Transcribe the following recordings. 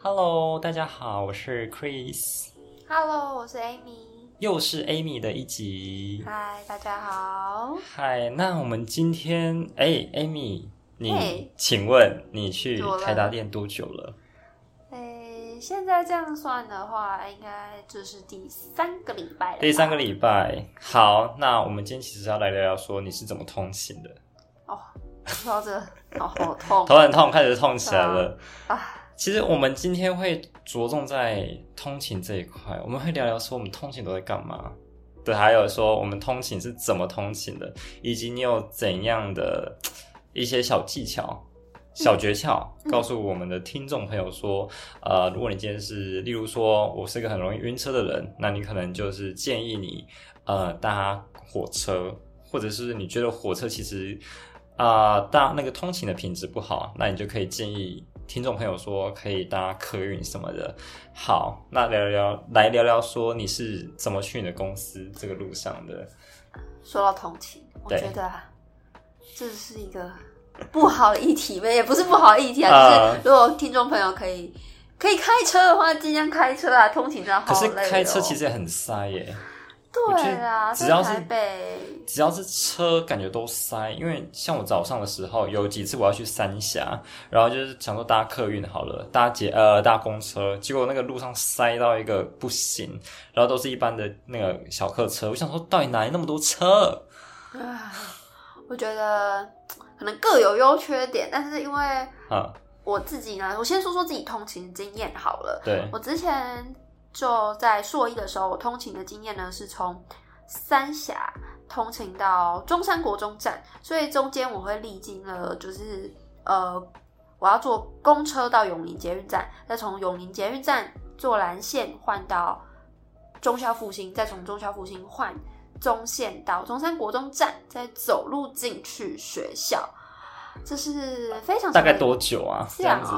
Hello，大家好，我是 Chris，Hello，我是 Amy。又是 Amy 的一集。嗨，大家好。嗨，那我们今天，哎，Amy，你嘿请问你去台达店多久了？诶，现在这样算的话，应该就是第三个礼拜了。第三个礼拜。好，那我们今天其实要来聊聊说你是怎么通勤的。哦，说到这个，哦，好 痛头很痛，开始痛起来了。啊！其实我们今天会着重在通勤这一块，我们会聊聊说我们通勤都在干嘛，对，还有说我们通勤是怎么通勤的，以及你有怎样的一些小技巧、小诀窍，嗯。告诉我们的听众朋友说，呃，如果你今天是，例如说我是一个很容易晕车的人，那你可能就是建议你呃搭火车，或者是你觉得火车其实啊、搭那个通勤的品质不好，那你就可以建议听众朋友说可以搭客运什么的。好，那聊聊来聊聊说你是怎么去你的公司这个路上的？说到同情，我对觉得啊，这是一个不好的议题呗，也不是不好的议题啊，呃就是如果听众朋友可以可以开车的话，尽量开车啊，通勤真的可是好累、哦。开车其实也很塞耶，对啊，只要是只要是车感觉都塞。因为像我早上的时候有几次我要去三峡，然后就是想说搭客运好了，搭捷呃搭公车，结果那个路上塞到一个不行，然后都是一般的那个小客车，我想说到底哪来那么多车？啊，我觉得可能各有优缺点，但是因为啊，我自己呢，我先说说自己通勤经验好了。对，我之前就在硕一的时候，我通勤的经验呢是从三峡通勤到中山国中站，所以中间我会历经了就是呃，我要坐公车到永宁捷运站，再从永宁捷运站坐蓝线换到中校复兴，再从中校复兴换中线到中山国中站，再走路进去学校。这是非常大概多久啊？这样子，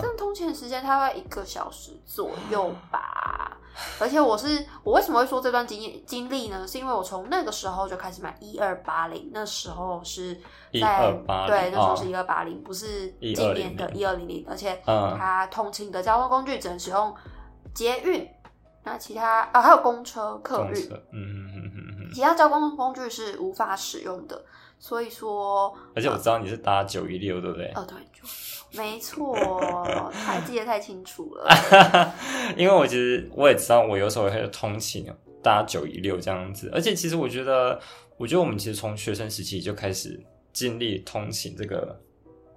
这样通勤时间大概一个小时左右吧。而且我是我为什么会说这段经验经历呢？是因为我从那个时候就开始买一二八零，那时候是在对，那时候哦是一二八零，不是今年的一二零零，而且嗯它通勤的交通工具只能使用捷运，那其他啊还有公车、客运，嗯嗯嗯嗯嗯。其他交通工具是无法使用的。所以说，而且我知道你是搭九一六，对不对？哦，对，就没错，还记得太清楚了。因为我其实我也知道，我有时候也会通勤搭九一六这样子，而且其实我觉得，我觉得我们其实从学生时期就开始经历通勤这个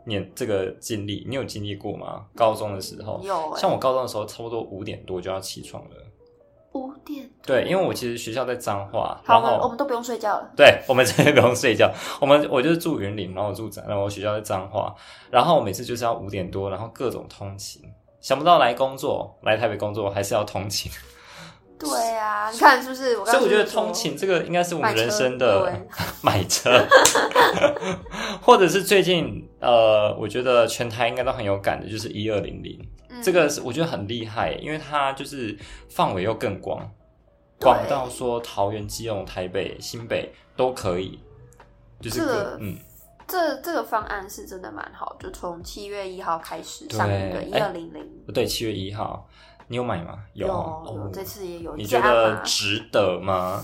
年这个经历，你有经历过吗？高中的时候，有欸像我高中的时候，差不多五点多就要起床了。对，因为我其实学校在彰化，好，然后我们都不用睡觉了。对，我们真的不用睡觉。我们我就是住云林，然后我住彰，然后我学校在彰化，然后我每次就是要五点多，然后各种通勤。想不到来工作，来台北工作还是要通勤，对啊，你看是不是？我所以我觉得通勤这个应该是我们人生的对买车，或者是最近呃，我觉得全台应该都很有感的，就是一二零零，嗯这个是我觉得很厉害，因为它就是范围又更广，对广到说桃园、基隆、台北、新北都可以，就是这各个嗯。这这个方案是真的蛮好，就从七月一号开始对上映的一哎二零零，不对，七月一号，你有买吗？有哦有这次也有你觉得，值得吗？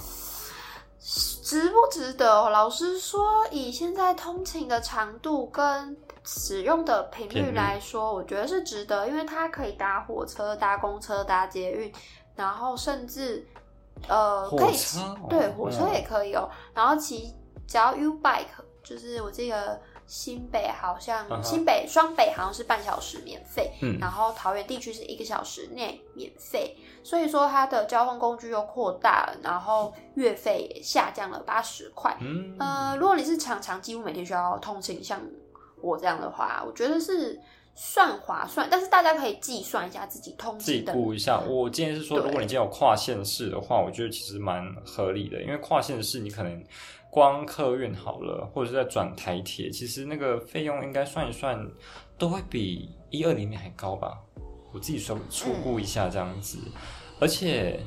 值不值得？老实说，以现在通勤的长度跟使用的频率来说，我觉得是值得，因为它可以搭火车、搭公车、搭捷运，然后甚至呃火可以对火车嗯也可以哦。然后骑只要 U bike，就是我记得新北好像、新北双北好像是半小时免费，嗯然后桃园地区是一个小时内免费，所以说它的交通工具又扩大了，然后月费也下降了八十块。嗯，呃，如果你是常常几乎每天需要通勤，像我这样的话，我觉得是算划算，但是大家可以计算一下自己通自己。估一下。我建议是说，如果你今天有跨县市的话，我觉得其实蛮合理的，因为跨县市你可能光客运好了，或者是在转台铁，其实那个费用应该算一算，都会比一二零年还高吧。我自己说初估一下这样子，而且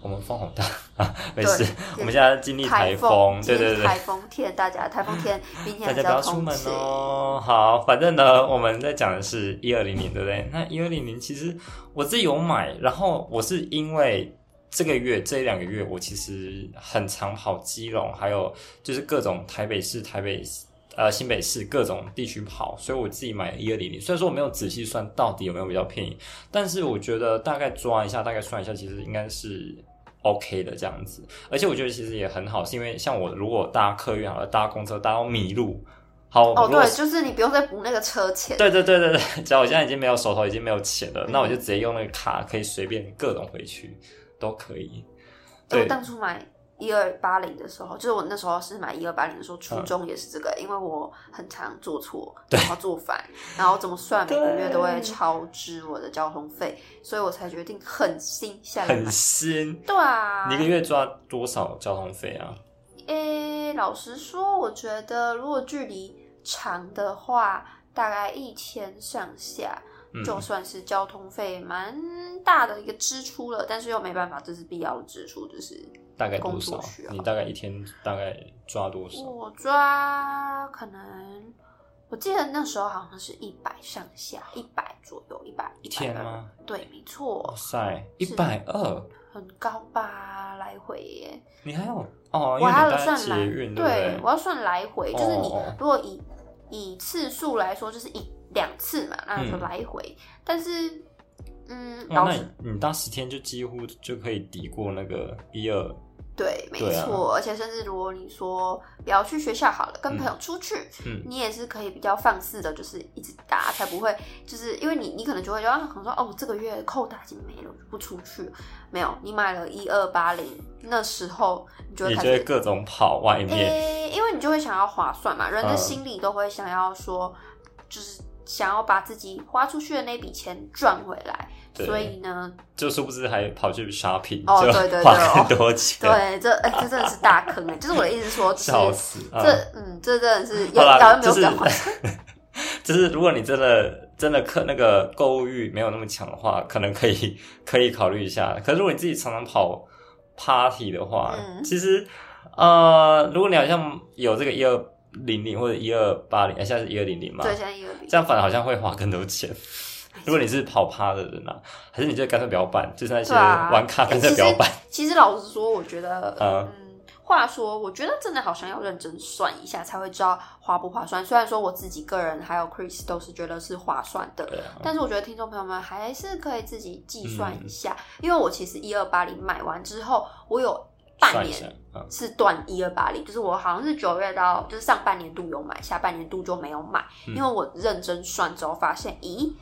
我们风好大 啊，没事，我们现在经历台风，对对对，台风天，大家台风天，明天大家不要出门。哦。好，反正呢，我们在讲的是一二零零，对不对？那一二零零其实我自己有买，然后我是因为这个月这一两个月，我其实很常跑基隆，还有就是各种台北市、台北市呃新北市各种地区跑，所以我自己买一二零零。虽然说我没有仔细算到底有没有比较便宜，但是我觉得大概抓一下，大概算一下，其实应该是。OK 的这样子，而且我觉得其实也很好，是因为像我如果搭客运好了，搭公车搭到迷路，好，哦，对，就是你不用再补那个车钱。对对对对对，只要我现在已经没有手头已经没有钱了，那我就直接用那个卡，可以随便各种回去，都可以。对我当初买一二八零的时候，就是我那时候是买一二八零的时候，初衷也是这个，因为我很常做错，然后做反，然后怎么算每个月都会超支我的交通费，所以我才决定狠心下来买很。新。对啊，你一个月抓多少交通费啊？诶，老实说，我觉得如果距离长的话，大概一千上下，嗯就算是交通费蛮大的一个支出了，但是又没办法，这是必要的支出，就是大概多少你大概一天大概抓多少？我抓可能，我记得那时候好像是一百上下，一百左右，一百一天？吗？对，没哇错，塞，一是百二，很高吧，来回耶。你还有哦？我还有为你搭算来，捷运，对？我要算来回，就是你如果以以次数来说，就是一两次嘛，那就嗯来回。但是，嗯，哇，那你你搭十天就几乎就可以抵过那个一二，对，没错，而且甚至如果你说不要去学校好了，跟朋友出去，嗯你也是可以比较放肆的，就是一直打，才不会就是因为你你可能就会觉得能说哦这个月扣打已经没了，不出去了。没有，你买了一二八零，那时候你就会你开始。各种跑外面。诶、因为你就会想要划算嘛，人的嗯心里都会想要说，就是想要把自己花出去的那笔钱赚回来，对所以呢，就殊不知还跑去 shopping，哦就对对对花更多钱，对，这哎、这真的是 大坑哎、就是我的意思说，笑死。嗯这嗯，这真的是要好啦，要没有就是比较划算。就是如果你真的真的客那个购物欲没有那么强的话，可能可以可以考虑一下。可是如果你自己常常跑 party 的话，嗯其实呃，如果你好像有这个一二零零或者一二八零，哎现在是一二零零嘛，对，现在一二零这样反而好像会花更多钱。如果你是跑趴的人啊，还是你就干脆不要办，就是那些玩咖干脆其实不要办。其实老实说，我觉得，嗯。嗯，话说，我觉得真的好像要认真算一下，才会知道划不划算。虽然说我自己个人还有 Chris 都是觉得是划算的，啊，但是我觉得听众朋友们还是可以自己计算嗯一下，因为我其实一二八零买完之后，我有半年，嗯，是断一二八零，就是我好像是九月到就是上半年度有买，下半年度就没有买，嗯。因为我认真算之后发现，咦，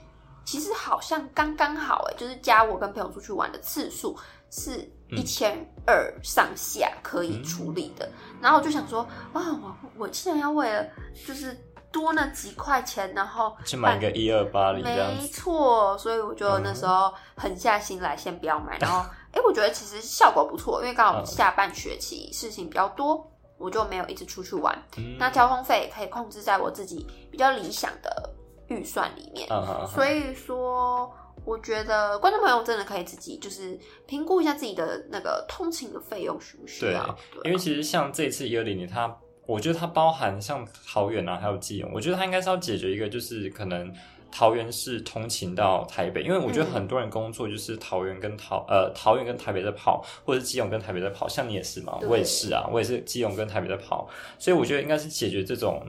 其实好像刚刚好哎，就是加我跟朋友出去玩的次数是嗯。一千二上下可以处理的，然后我就想说，哦，我我竟然要为了就是多那几块钱，然后去买一个一二八零没，错，所以我就那时候狠下心来，先不要买。然后，哎、我觉得其实效果不错，因为刚好嗯。下半学期事情比较多，我就没有一直出去玩。嗯。那交通费可以控制在我自己比较理想的预算里面。所以说，我觉得观众朋友真的可以自己就是评估一下自己的那个通勤的费用需不需要。对啊因为其实像这一次一二零零，它我觉得它包含像桃园啊，还有基隆，我觉得它应该是要解决一个，就是可能桃园是通勤到台北，因为我觉得嗯很多人工作就是桃园跟桃呃桃园跟台北在跑，或者是基隆跟台北在跑，像你也是嘛，我也是啊，我也是基隆跟台北在跑，所以我觉得应该是解决这种。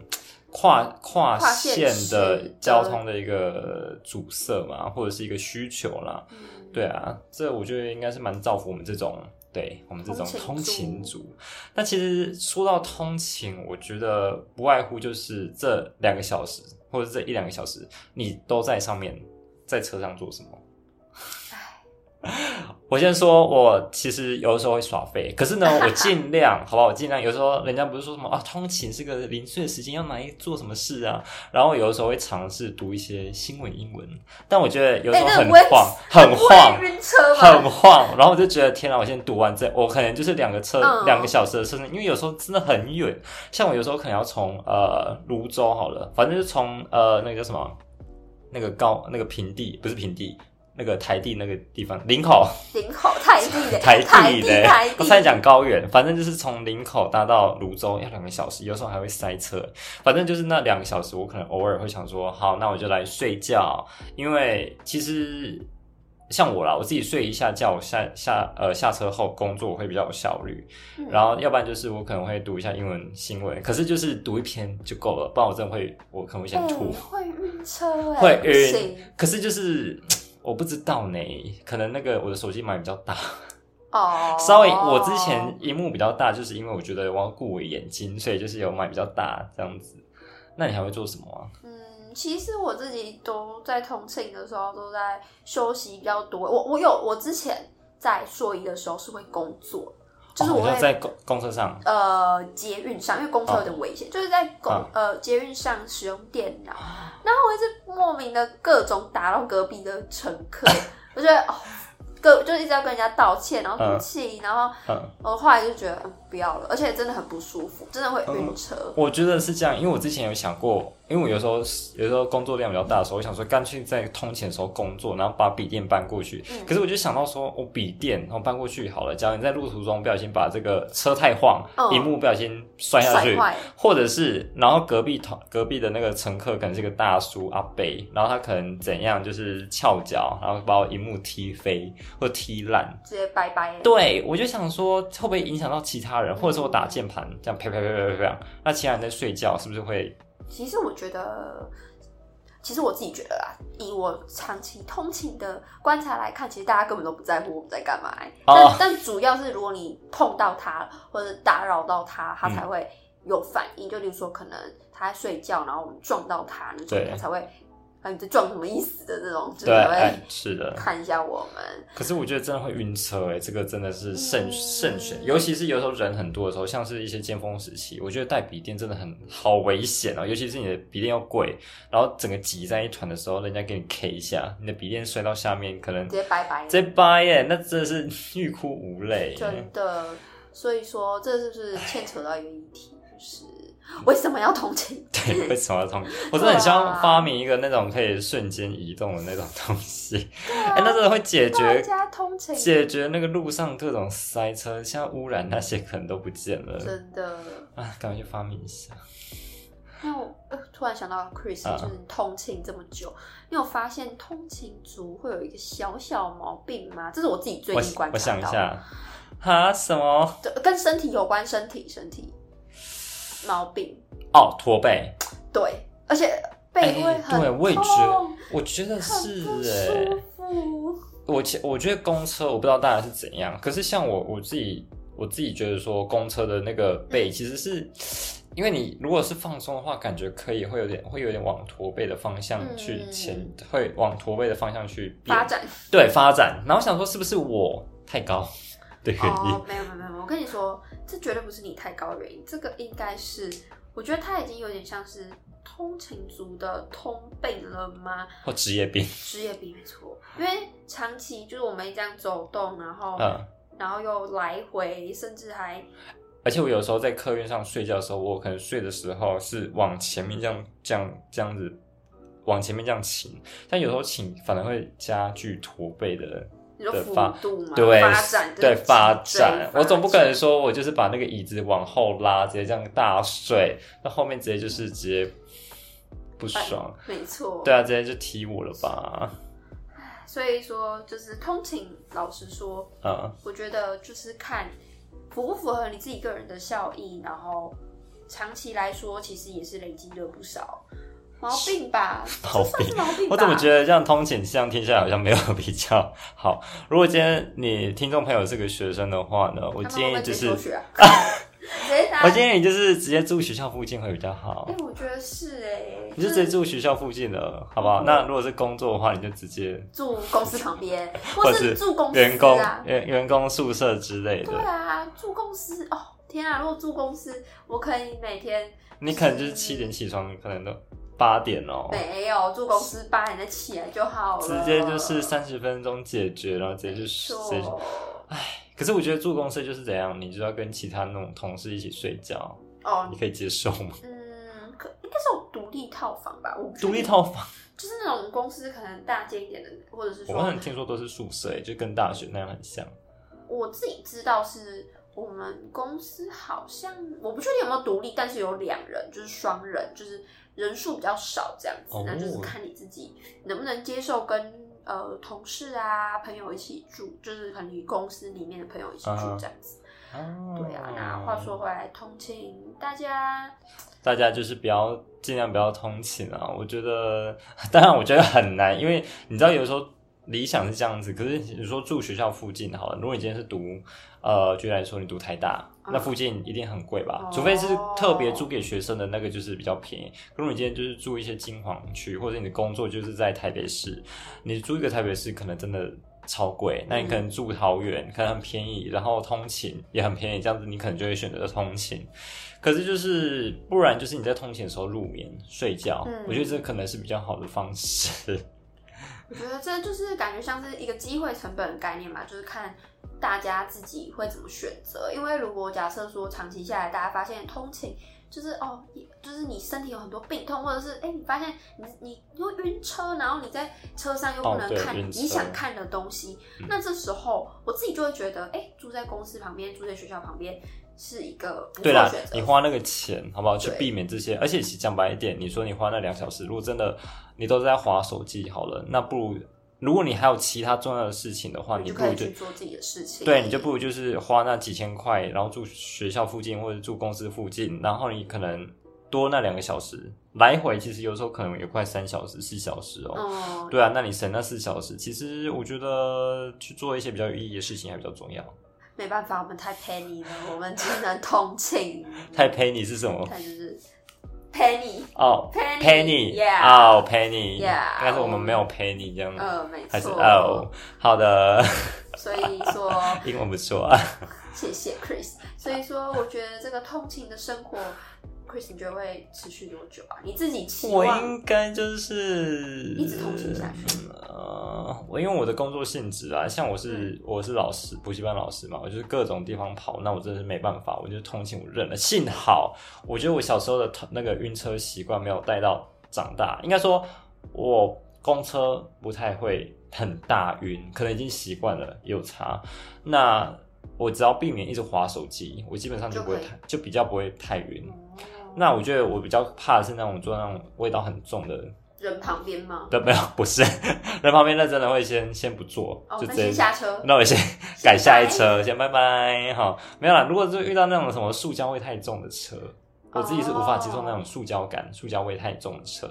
跨跨跨县县市的的交通的一个阻塞嘛，或者是一个需求啦，嗯对啊，这我觉得应该是蛮造福我们这种，对我们这种通勤族。那其实说到通勤，我觉得不外乎就是这两个小时，或者这一两个小时，你都在上面，在车上做什么？我先说，我其实有的时候会耍废，可是呢，我尽量，好不好？我尽量。有时候人家不是说什么啊，通勤是个零碎的时间，要拿来做什么事啊？然后有的时候会尝试读一些新闻英文，但我觉得有时候很晃，很晃，晕车很？晃，然后我就觉得天哪！我先读完这，我可能就是两个车嗯两、个小时的车程，因为有时候真的很远。像我有时候可能要从呃泸州好了，反正就从呃那个叫什么那个高那个平地不是平地，那个台地那个地方，林口。林口台地的 台地的，台地，我差点讲高原，反正就是从林口搭到泸州要两个小时，有时候还会塞车。反正就是那两个小时，我可能偶尔会想说，好，那我就来睡觉，因为其实像我啦，我自己睡一下觉，我下下呃下车后工作会比较有效率。然后要不然就是我可能会读一下英文新闻，可是就是读一篇就够了，不然我真的会我可能会想吐，会晕车，会晕。可是就是。我不知道呢，可能那个我的手机买比较大哦，稍微我之前荧幕比较大，就是因为我觉得我要顾我眼睛，所以就是有买比较大这样子。那你还会做什么啊？嗯，其实我自己都在通勤的时候都在休息比较多。我我有我之前在硕一的时候是会工作。就是我会在公公车上，呃，捷运上，因为公车有点危险，就是在公呃捷运上使用电脑，然后我一直莫名的各种打到隔壁的乘客，我觉得哦。各就一直要跟人家道歉，然后哭泣，然后我后来就觉得不要了，而且真的很不舒服，真的会晕车。我觉得是这样，因为我之前有想过，因为我有时候有时候工作量比较大的时候，我想说干脆在通勤的时候工作，然后把笔电搬过去。可是我就想到说，我笔电然后搬过去好了，假如你在路途中不小心把这个车太晃，荧幕不小心摔下去，或者是然后隔壁同隔壁的那个乘客可能是个大叔阿伯，然后他可能怎样就是翘脚，然后把我荧幕踢飞。或踢烂，直接拜拜。对，我就想说，会不会影响到其他人，或者说我打键盘这样啪啪啪啪啪，那其他人在睡觉是不是会？其实我觉得，其实我自己觉得啦，以我长期通勤的观察来看，其实大家根本都不在乎我们在干嘛。但但主要是，如果你碰到他或者打扰到他，他才会有反应。就例如说，可能他在睡觉，然后我们撞到他，那种他才会。你在撞什么意思的那种？对，是的，看一下我们。可是我觉得真的会晕车哎，这个真的是慎慎选，尤其是有时候人很多的时候，像是一些尖峰时期，我觉得带笔电真的很好危险哦。尤其是你的笔电又贵，然后整个挤在一团的时候，人家给你 K 一下，你的笔电摔到下面，可能直接拜拜，直接拜耶，那真的是欲哭无泪。真的，所以说这是不是牵扯到一个议题，就是。为什么要通勤？对，为什么要通勤？我真的很希望发明一个那种可以瞬间移动的那种东西。哎，那真的会解决通勤，解决那个路上各种塞车、像污染那些，可能都不见了。真的啊，赶快去发明一下。那我突然想到，Chris，就是通勤这么久，你有发现通勤族会有一个小小毛病吗？这是我自己最近观察到。我想一下，哈，什么？跟身体有关？身体，身体。毛病。哦，驼背，对，而且背会很对，我也觉得，我觉得是哎，我我觉得公车，我不知道大家是怎样，可是像我我自己，我自己觉得说公车的那个背，其实是因为你如果是放松的话，感觉可以会有点会有点往驼背的方向去前，会往驼背的方向去发展，对发展。然后想说是不是我太高？哦，没有没有没有，我跟你说，这绝对不是你太高的原因，这个应该是，我觉得他已经有点像是通勤族的通病了吗？或职业病？职业病没错，因为长期就是我们这样走动，然后，然后又来回，甚至还，而且我有时候在客运上睡觉的时候，我可能睡的时候是往前面这样这样这样子往前面这样倾，但有时候倾反而会加剧驼背的。的发度嘛，对发展，对发展，我总不可能说我就是把那个椅子往后拉，直接这样大睡，那后面直接就是直接不爽，没错，对啊，直接就踢我了吧。所以说就是通勤，老实说，嗯，我觉得就是看符不符合你自己个人的效益，然后长期来说，其实也是累积了不少。毛病吧，毛病。我怎么觉得这样通勤这样听下来好像没有比较好？如果今天你听众朋友是个学生的话呢，我建议就是，我建议你就是直接住学校附近会比较好。哎，我觉得是哎，你就直接住学校附近的，好不好？那如果是工作的话，你就直接住公司旁边，或是住公司员工员员工宿舍之类的。对啊，住公司哦，天啊！如果住公司，我可以每天，你可能就是七点起床，可能都。八点哦，没有住公司八点再起来就好了，直接就是三十分钟解决，然后直接就睡。唉，可是我觉得住公司就是怎样，你就要跟其他那种同事一起睡觉哦，你可以接受吗？嗯，可应该是有独立套房吧？我独立套房，就是那种公司可能大间一点的，或者是我说好像听说都是宿舍、欸，就跟大学那样很像。我自己知道是我们公司好像我不确定有没有独立，但是有两人，就是双人，就是人数比较少这样子，哦那就是看你自己能不能接受跟呃同事啊朋友一起住，就是可能你公司里面的朋友一起住嗯这样子。哦对啊，那话说回来，通勤大家大家就是不要尽量不要通勤啊！我觉得，当然我觉得很难，因为你知道有时候理想是这样子，可是你说住学校附近好了，如果你今天是读呃，举例来说你读台大，嗯那附近一定很贵吧？哦除非是特别租给学生的那个，就是比较便宜。如果你今天就是住一些金黄区，或者你的工作就是在台北市，你租一个台北市可能真的。超贵，那你可能住桃园，可能很便宜，然后通勤也很便宜，这样子你可能就会选择通勤。可是就是不然，就是你在通勤的时候入眠睡觉，嗯我觉得这可能是比较好的方式。我觉得这就是感觉像是一个机会成本的概念嘛，就是看大家自己会怎么选择。因为如果假设说长期下来，大家发现通勤就是哦，就是你身体有很多病痛，或者是哎，你发现你你又晕车，然后你在车上又不能看你想看的东西，那这时候我自己就会觉得，哎，住在公司旁边，住在学校旁边是一个不错对啦的选，择。你花那个钱好不好？去避免这些，而且其实讲白一点，你说你花那两小时，如果真的你都在划手机好了，那不如如果你还有其他重要的事情的话，你不如就去做自己的事情。对，你就不如就是花那几千块，然后住学校附近或者住公司附近，然后你可能多那两个小时来回，其实有时候可能也快三小时、四小时哦。嗯，对啊，那你省那四小时，其实我觉得去做一些比较有意义的事情还比较重要。没办法，我们太 penny 了，我们只能通情。太 penny 是什么？它就是 penny，哦 Penny，penny，yeah 哦 penny，Yeah，但是我们没有 penny 这样，呃，没还是错。哦，好的，所以说，英文不错啊。谢谢 Chris。所以说，我觉得这个通勤的生活，Chris 你觉得会持续多久啊？你自己期我望应该就是一直通勤下去。呃，我因为我的工作性质啊，像我是、嗯我是老师，补习班老师嘛，我就是各种地方跑，那我真的是没办法，我就通勤我认了。幸好我觉得我小时候的那个晕车习惯没有带到长大，应该说我公车不太会很大晕，可能已经习惯了，有差。那我只要避免一直划手机，我基本上就不会就可以太就比较不会太晕。哦那我觉得我比较怕的是那种做那种味道很重的，人旁边吗？对，没有，不是 人旁边那真的会先先不坐，哦，就直接先下车。那我先改下一车，先拜拜，好，没有啦。如果是遇到那种什么塑胶味太重的车，我自己是无法接受那种塑胶感、塑胶味太重的车。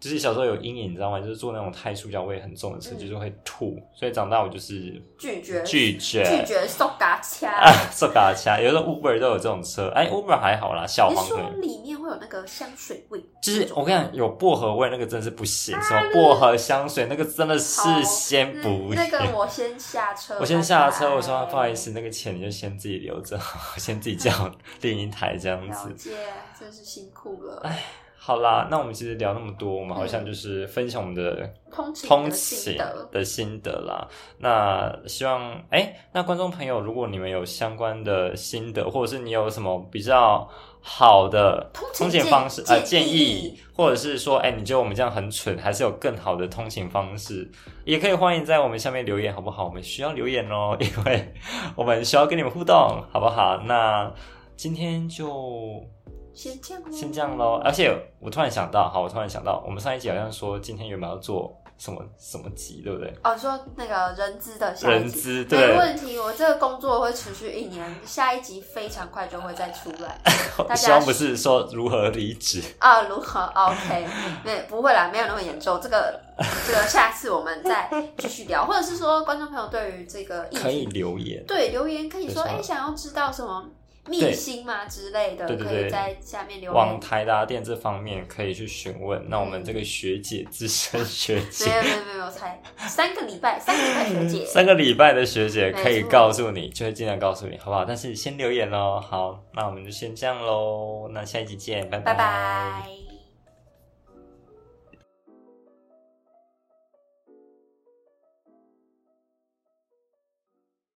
就是小时候有阴影，你知道吗？就是坐那种太塑胶味很重的车，嗯就是会吐。所以长大我就是拒绝拒绝拒绝 送嘎掐。啊，受嘎掐。有时候 Uber 都有这种车，哎，Uber 还好啦，小黄车。里面会有那个香水味？就是我跟你讲，有薄荷味那个真是不行，啊什么薄荷香水那个真的是先不嗯那个我先下车。我先下车，我说不好意思，那个钱你就先自己留着，我 先自己叫另一台这样了子。解，真是辛苦了。好啦，那我们其实聊那么多，我们好像就是分享我们的通勤通的心勤得，的心得啦。那希望哎、那观众朋友，如果你们有相关的心得，或者是你有什么比较好的通通勤勤方式呃建建议，或者是说哎、你觉得我们这样很蠢，还是有更好的通勤方式，也可以欢迎在我们下面留言，好不好？我们需要留言哦，因为我们需要跟你们互动，好不好？那今天就。先这样先这样喽。而且我突然想到，好，我突然想到，我们上一集好像说今天原本要做什么什么集，对不对？哦，说那个人资的下一集。人资，没对，问题，我这个工作会持续一年，下一集非常快就会再出来 希望不是说如何离职。啊。如何？OK，没不会啦，没有那么严重。这个这个下次我们再继续聊，或者是说观众朋友对于这个议可以，留言，对留言可以说，对哎，想要知道什么秘对辛嘛之类的，对对对可以在下面留言往。台达店这方面可以去询问。那我们这个学姐，资深学姐没姐，有没有没有，才 三个礼拜，三个礼拜学姐。三个礼拜的学姐可以告诉你，就会尽量告诉你，好不好？但是先留言喽。好，那我们就先这样喽。那下一集见，拜拜拜。